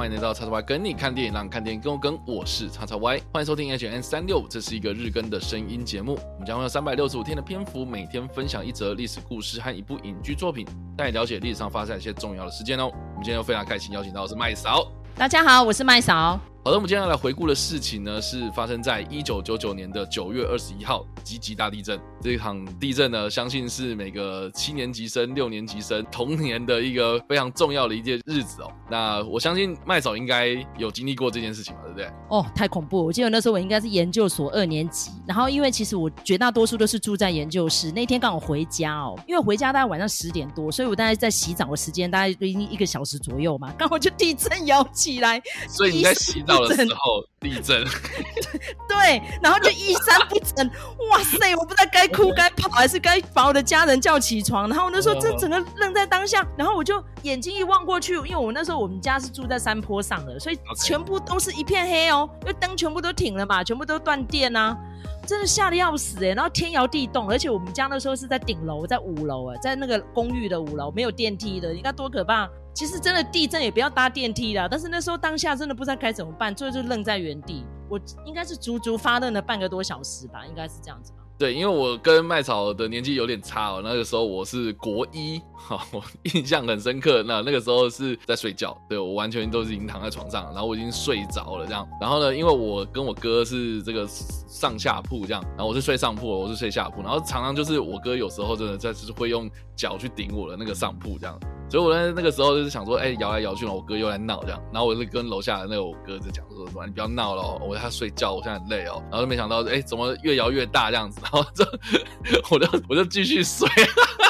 欢迎来到叉叉 Y 跟你看电影，让看电影更跟。我是叉叉 Y，欢迎收听 H N 三六，这是一个日更的声音节目。我们将会有三百六十五天的篇幅，每天分享一则历史故事和一部影剧作品，带你了解历史上发生一些重要的事件哦。我们今天又非常开心，邀请到的是麦嫂。大家好，我是麦嫂。好的，我们接下来回顾的事情呢，是发生在一九九九年的九月二十一号，吉吉大地震。这场地震呢，相信是每个七年级生、六年级生童年的一个非常重要的一件日子哦。那我相信麦嫂应该有经历过这件事情吧，对？哦，太恐怖！我记得那时候我应该是研究所二年级，然后因为其实我绝大多数都是住在研究室。那天刚好回家哦，因为回家大概晚上十点多，所以我大概在洗澡的时间大概已经一个小时左右嘛，刚好就地震摇起来。所以你在洗澡的时候。地震，对，然后就衣衫不整，哇塞，我不知道该哭该跑还是该把我的家人叫起床。然后那时候这整个愣在当下，然后我就眼睛一望过去，因为我那时候我们家是住在山坡上的，所以全部都是一片黑哦，因为灯全部都停了嘛，全部都断电啊，真的吓得要死哎。然后天摇地动，而且我们家那时候是在顶楼，在五楼哎，在那个公寓的五楼，没有电梯的，你看多可怕。其实真的地震也不要搭电梯啦，但是那时候当下真的不知道该怎么办，最后就愣在原地。我应该是足足发愣了半个多小时吧，应该是这样子。对，因为我跟麦草的年纪有点差哦，那个时候我是国一，哈，我 印象很深刻。那那个时候是在睡觉，对我完全都是已经躺在床上，然后我已经睡着了这样。然后呢，因为我跟我哥是这个上下铺这样，然后我是睡上铺，我是睡下铺，然后常常就是我哥有时候真的在是会用脚去顶我的那个上铺这样。所以我在那个时候就是想说，哎，摇来摇去了，我哥又来闹这样，然后我就跟楼下的那个我哥就讲说，说你不要闹了，我在睡觉，我现在很累哦，然后就没想到，哎，怎么越摇越大这样子，然后就我就我就继续睡，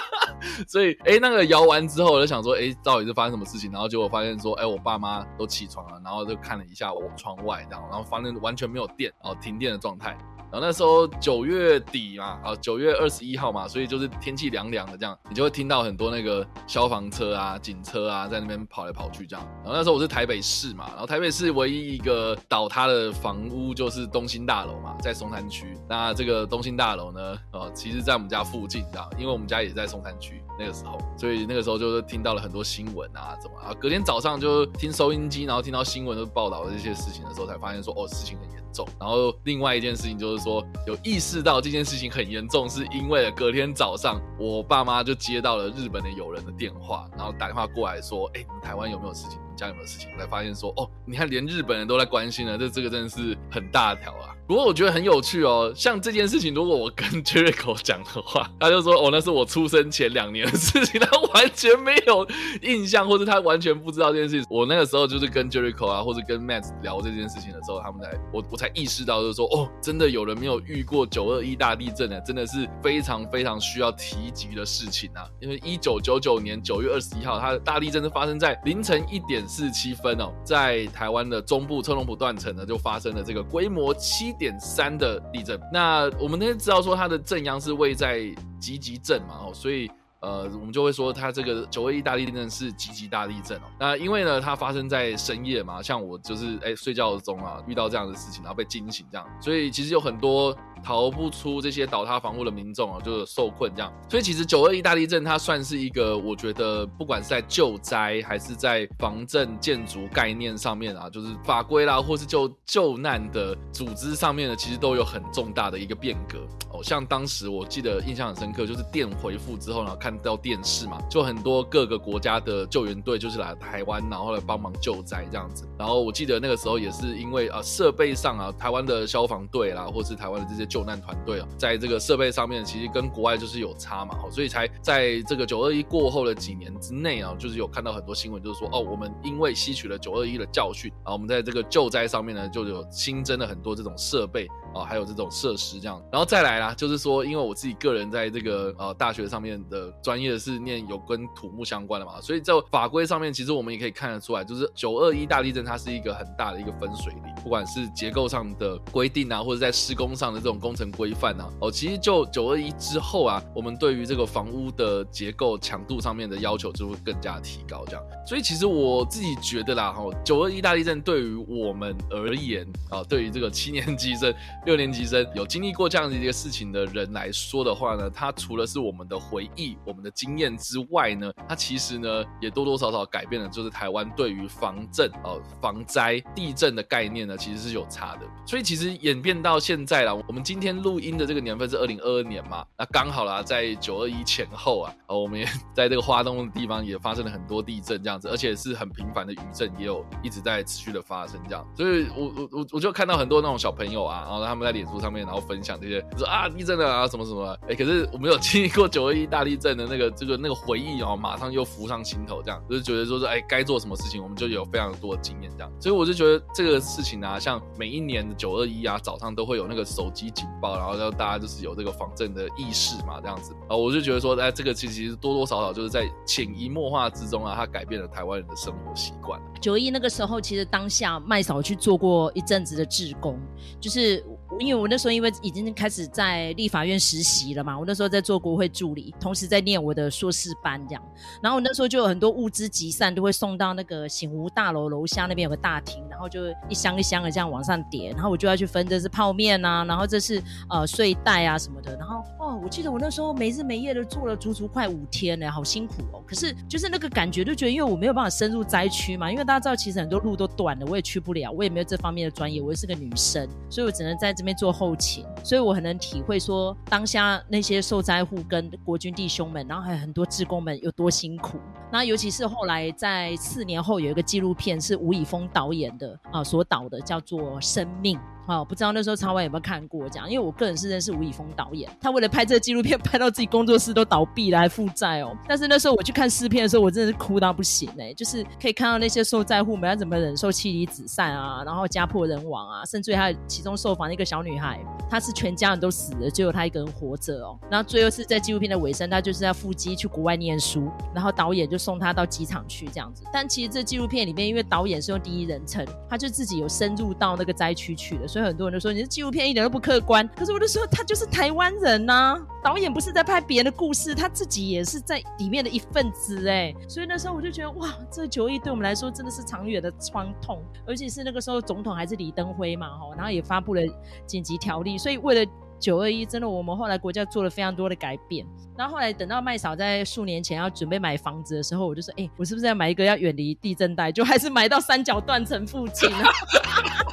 所以哎，那个摇完之后，我就想说，哎，到底是发生什么事情？然后结果发现说，哎，我爸妈都起床了，然后就看了一下我窗外这样，然后发现完全没有电，哦停电的状态。然后那时候九月底嘛，啊九月二十一号嘛，所以就是天气凉凉的这样，你就会听到很多那个消防车啊、警车啊在那边跑来跑去这样。然后那时候我是台北市嘛，然后台北市唯一一个倒塌的房屋就是东兴大楼嘛，在松山区。那这个东兴大楼呢，呃，其实在我们家附近，这样，因为我们家也在松山区那个时候，所以那个时候就是听到了很多新闻啊，怎么啊？隔天早上就听收音机，然后听到新闻都报道这些事情的时候，才发现说，哦，事情很严。重，然后另外一件事情就是说，有意识到这件事情很严重，是因为隔天早上我爸妈就接到了日本的友人的电话，然后打电话过来说，哎，你们台湾有没有事情？家有没有事情？我才发现说，哦，你看连日本人都在关心了，这这个真的是很大条啊。不过我觉得很有趣哦，像这件事情，如果我跟 Jericho 讲的话，他就说哦，那是我出生前两年的事情，他完全没有印象，或者他完全不知道这件事情。我那个时候就是跟 Jericho 啊，或者跟 Matt 聊这件事情的时候，他们才我我才意识到，就是说哦，真的有人没有遇过九二一大地震呢，真的是非常非常需要提及的事情啊。因为一九九九年九月二十一号，它的大地震是发生在凌晨一点四七分哦，在台湾的中部车龙埔断层呢，就发生了这个规模七。点三的地震，那我们那天知道说它的震央是位在吉吉镇嘛，哦，所以呃，我们就会说它这个九二一大地震是吉吉大地震哦。那因为呢，它发生在深夜嘛，像我就是哎睡觉中啊遇到这样的事情，然后被惊醒这样，所以其实有很多。逃不出这些倒塌房屋的民众啊，就是受困这样。所以其实九二一大地震它算是一个，我觉得不管是在救灾还是在防震建筑概念上面啊，就是法规啦，或是就救难的组织上面呢，其实都有很重大的一个变革。哦，像当时我记得印象很深刻，就是电回复之后呢，看到电视嘛，就很多各个国家的救援队就是来台湾，然后来帮忙救灾这样子。然后我记得那个时候也是因为啊设备上啊，台湾的消防队啦，或是台湾的这些。救难团队啊，在这个设备上面，其实跟国外就是有差嘛，所以才在这个九二一过后的几年之内啊，就是有看到很多新闻，就是说哦，我们因为吸取了九二一的教训啊，我们在这个救灾上面呢，就有新增了很多这种设备啊，还有这种设施这样。然后再来啦，就是说，因为我自己个人在这个呃大学上面的专业是念有跟土木相关的嘛，所以在法规上面，其实我们也可以看得出来，就是九二一大地震它是一个很大的一个分水岭，不管是结构上的规定啊，或者在施工上的这种。工程规范啊，哦，其实就九二一之后啊，我们对于这个房屋的结构强度上面的要求就会更加提高，这样。所以其实我自己觉得啦，哈，九二一大地震对于我们而言啊，对于这个七年级生六年级生有经历过这样的一个事情的人来说的话呢，它除了是我们的回忆、我们的经验之外呢，它其实呢也多多少少改变了，就是台湾对于防震、哦防灾、地震的概念呢，其实是有差的。所以其实演变到现在了，我们今天录音的这个年份是二零二二年嘛，那刚好啦，在九二一前后啊，呃，我们也 在这个花东的地方也发生了很多地震，这样子，而且是很频繁的余震，也有一直在持续的发生这样。所以我我我我就看到很多那种小朋友啊，然后他们在脸书上面，然后分享这些，说啊地震了啊什么什么，哎，可是我们有经历过九二一大地震的那个这个那个回忆哦，马上又浮上心头，这样就是觉得说是哎该做什么事情，我们就有非常多的经验这样。所以我就觉得这个事情啊，像每一年的九二一啊，早上都会有那个手机警报，然后让大家就是有这个防震的意识嘛，这样子啊，我就觉得说哎，这个其实多多少少就是在潜移默化之中啊，它改变了台湾人的生活习惯。九一那个时候，其实当下麦嫂去做过一阵子的志工，就是因为我那时候因为已经开始在立法院实习了嘛，我那时候在做国会助理，同时在念我的硕士班这样。然后我那时候就有很多物资集散，都会送到那个醒湖大楼楼下那边有个大厅，然后就一箱一箱的这样往上叠，然后我就要去分，这是泡面啊，然后这是呃睡袋啊什么的。然后哦，我记得我那时候没日没夜的做了足足快五天呢，好辛苦哦。可是就是那个感觉，就觉得因为我没有办法深入灾区嘛，因为大家知道其实很多路都断了，我也去不了，我也没有这方面的专业，我也是个女生，所以我只能在这边做后勤，所以我很能体会说当下那些受灾户跟国军弟兄们，然后还有很多职工们有多辛苦。那尤其是后来在四年后有一个纪录片是吴以峰导演的啊所导的，叫做《生命》。哦，不知道那时候超外有没有看过这样？因为我个人是认识吴以峰导演，他为了拍这个纪录片，拍到自己工作室都倒闭了，还负债哦。但是那时候我去看试片的时候，我真的是哭到不行哎，就是可以看到那些受灾户们要怎么忍受妻离子散啊，然后家破人亡啊，甚至还有其中受访的一个小女孩，她是全家人都死了，只有她一个人活着哦。然后最后是在纪录片的尾声，她就是要赴机去国外念书，然后导演就送她到机场去这样子。但其实这纪录片里面，因为导演是用第一人称，他就自己有深入到那个灾区去的，所以很多人都说你的纪录片一点都不客观。可是我就说他就是台湾人呐，导演不是在拍别人的故事，他自己也是在里面的一份子哎。所以那时候我就觉得哇，这九亿对我们来说真的是长远的创痛，而且是那个时候总统还是李登辉嘛吼，然后也发布了紧急条例，所以为了九二一，真的我们后来国家做了非常多的改变。然后后来等到麦嫂在数年前要准备买房子的时候，我就说，哎，我是不是要买一个要远离地震带，就还是买到三角断层附近啊？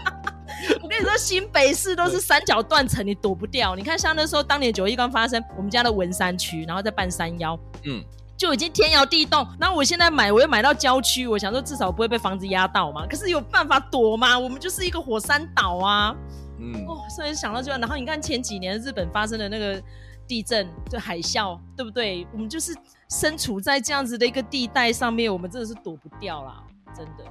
我跟你说，新北市都是三角断层，你躲不掉。你看，像那时候当年九一刚发生，我们家的文山区，然后在半山腰，嗯，就已经天摇地动。然后我现在买，我又买到郊区，我想说至少不会被房子压到嘛。可是有办法躲吗？我们就是一个火山岛啊，嗯，哦，所以想到就，然后你看前几年日本发生的那个地震，就海啸，对不对？我们就是身处在这样子的一个地带上面，我们真的是躲不掉啦，真的。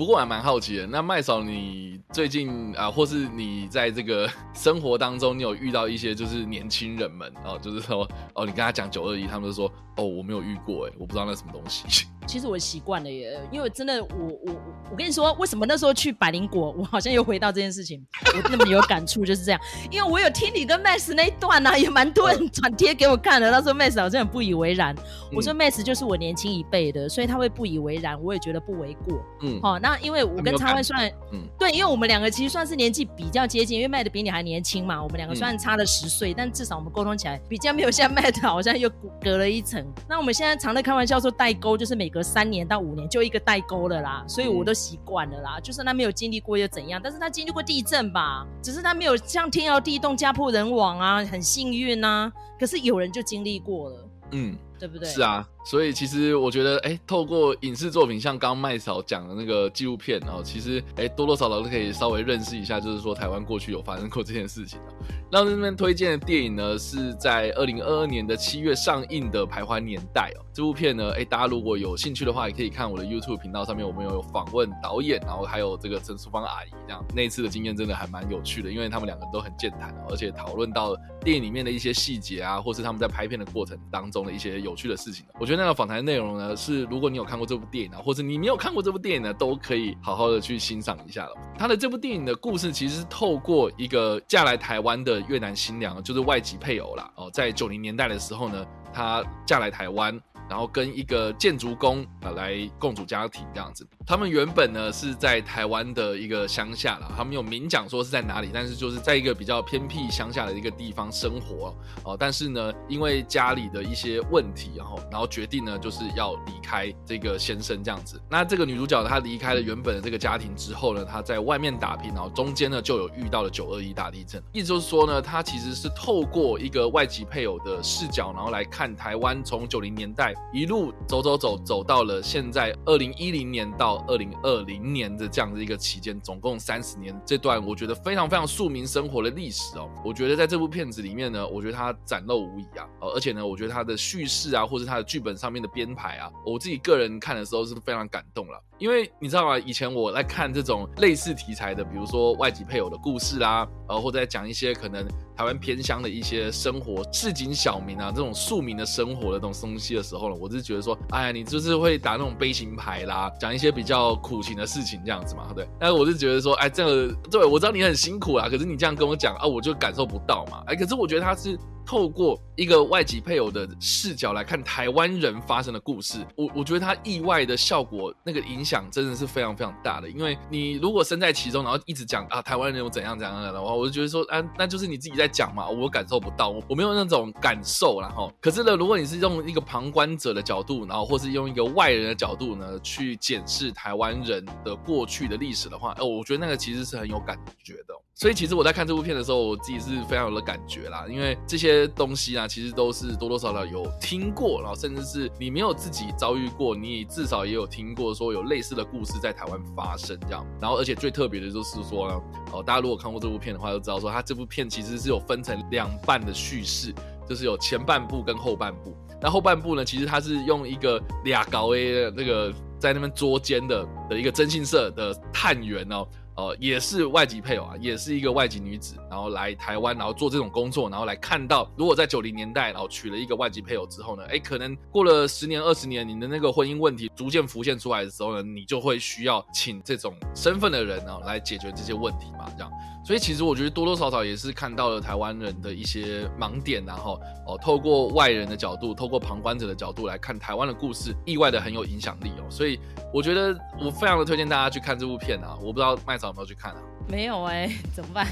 不过我还蛮好奇的，那麦嫂，你最近啊，或是你在这个 生活当中，你有遇到一些就是年轻人们哦，就是说哦，你跟他讲九二一，他们就说哦，我没有遇过，哎，我不知道那什么东西。其实我习惯了耶，因为真的，我我我跟你说，为什么那时候去百灵果，我好像又回到这件事情，我那么有感触，就是这样，因为我有听你跟 Max 那一段呢，也蛮多人转贴给我看的。他说 Max 好像很不以为然，我说 Max 就是我年轻一辈的，所以他会不以为然，我也觉得不为过。嗯，好，那因为我跟他会算，嗯，对，因为我们两个其实算是年纪比较接近，因为 Max 比你还年轻嘛，我们两个虽然差了十岁，但至少我们沟通起来比较没有像 麦的好像又隔了一层。那我们现在常在开玩笑说代沟，就是每隔三年到五年就一个代沟了啦，所以我都习惯了啦。就算他没有经历过又怎样？但是他经历过地震吧，只是他没有像天摇地动、家破人亡啊，很幸运啊。可是有人就经历过了，嗯，对不对？是啊。所以其实我觉得，哎，透过影视作品，像刚麦嫂讲的那个纪录片，然后其实，哎，多多少少都可以稍微认识一下，就是说台湾过去有发生过这件事情的。那这边推荐的电影呢，是在二零二二年的七月上映的《徘徊年代》哦。这部片呢，哎，大家如果有兴趣的话，也可以看我的 YouTube 频道上面，我们有访问导演，然后还有这个陈淑芳阿姨，这样那一次的经验真的还蛮有趣的，因为他们两个都很健谈，而且讨论到电影里面的一些细节啊，或是他们在拍片的过程当中的一些有有趣的事情。我觉得那个访谈内容呢，是如果你有看过这部电影啊，或者你没有看过这部电影呢，都可以好好的去欣赏一下了。他的这部电影的故事其实是透过一个嫁来台湾的越南新娘，就是外籍配偶啦。哦，在九零年代的时候呢，她嫁来台湾。然后跟一个建筑工啊来共组家庭这样子，他们原本呢是在台湾的一个乡下了，他们有明讲说是在哪里，但是就是在一个比较偏僻乡下的一个地方生活哦。但是呢，因为家里的一些问题，然后然后决定呢就是要离开这个先生这样子。那这个女主角她离开了原本的这个家庭之后呢，她在外面打拼，然后中间呢就有遇到了九二一大地震。意思就是说呢，她其实是透过一个外籍配偶的视角，然后来看台湾从九零年代一路走走走走到了现在二零一零年到二零二零年的这样的一个期间，总共三十年这段我觉得非常非常庶民生活的历史哦。我觉得在这部片子里面呢，我觉得它展露无遗啊，而且呢，我觉得它的叙事啊，或者它的剧本上面的编排啊，我自己个人看的时候是非常感动了。因为你知道吗？以前我在看这种类似题材的，比如说外籍配偶的故事啦，呃，或者在讲一些可能台湾偏乡的一些生活、市井小民啊这种庶民的生活的这种东西的时候呢，我是觉得说，哎呀，你就是会打那种悲情牌啦，讲一些比较苦情的事情这样子嘛，对。但是我是觉得说，哎，这个对我知道你很辛苦啊，可是你这样跟我讲啊，我就感受不到嘛。哎，可是我觉得他是。透过一个外籍配偶的视角来看台湾人发生的故事，我我觉得他意外的效果，那个影响真的是非常非常大的。因为你如果身在其中，然后一直讲啊台湾人有怎样怎样的话，我就觉得说啊，那就是你自己在讲嘛，我感受不到，我没有那种感受然后，可是呢，如果你是用一个旁观者的角度，然后或是用一个外人的角度呢，去检视台湾人的过去的历史的话，哦，我觉得那个其实是很有感觉的。所以其实我在看这部片的时候，我自己是非常有的感觉啦，因为这些东西啊，其实都是多多少少有听过，然后甚至是你没有自己遭遇过，你至少也有听过说有类似的故事在台湾发生这样。然后而且最特别的就是说呢，哦，大家如果看过这部片的话，就知道说它这部片其实是有分成两半的叙事，就是有前半部跟后半部。那后半部呢，其实它是用一个俩高 A 的那个在那边捉奸的的一个征信社的探员哦。呃，也是外籍配偶啊，也是一个外籍女子，然后来台湾，然后做这种工作，然后来看到，如果在九零年代，然后娶了一个外籍配偶之后呢，哎，可能过了十年、二十年，你的那个婚姻问题逐渐浮现出来的时候呢，你就会需要请这种身份的人啊来解决这些问题嘛，这样。所以其实我觉得多多少少也是看到了台湾人的一些盲点，然后哦，透过外人的角度，透过旁观者的角度来看台湾的故事，意外的很有影响力哦。所以我觉得我非常的推荐大家去看这部片啊！我不知道麦草有没有去看啊？没有哎，怎么办？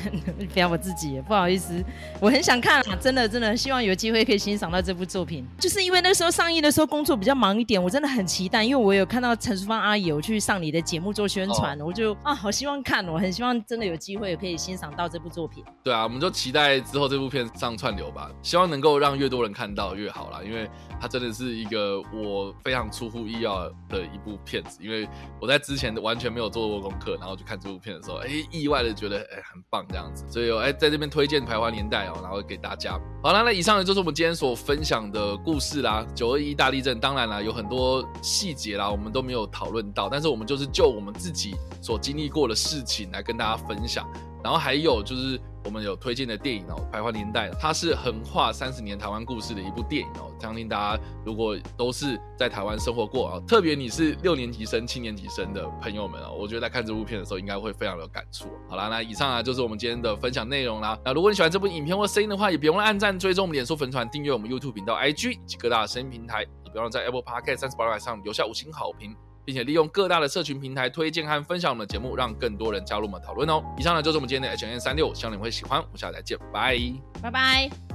不要我自己，不好意思，我很想看啊，真的真的，希望有机会可以欣赏到这部作品。就是因为那时候上映的时候工作比较忙一点，我真的很期待，因为我有看到陈淑芳阿姨有去上你的节目做宣传，我就啊，好希望看，我很希望真的有机会可以欣赏到这部作品。对啊，我们就期待之后这部片上串流吧，希望能够让越多人看到越好啦，因为它真的是一个我非常出乎意料的一部片子，因为我在之前完全没有做过功课，然后去看这部片的时候，哎，意。外的觉得哎很棒这样子，所以哎在这边推荐《徘徊年代》哦，然后给大家。好了，那以上呢就是我们今天所分享的故事啦。九二一大地震，当然啦有很多细节啦，我们都没有讨论到，但是我们就是就我们自己所经历过的事情来跟大家分享。然后还有就是我们有推荐的电影哦，《徘徊年代》，它是横跨三十年台湾故事的一部电影哦。相信大家如果都是在台湾生活过啊，特别你是六年级生、七年级生的朋友们哦，我觉得在看这部片的时候应该会非常有感触。好啦，那以上啊就是我们今天的分享内容啦。那如果你喜欢这部影片或声音的话，也别忘了按赞、追踪我们脸书粉团、订阅我们 YouTube 频道、IG 以及各大声音平台，也别忘了在 Apple Podcast 三十八上留下五星好评。并且利用各大的社群平台推荐和分享我们的节目，让更多人加入我们讨论哦。以上呢就是我们今天的 H N 三六，希望你会喜欢。我们下次再见，拜拜拜。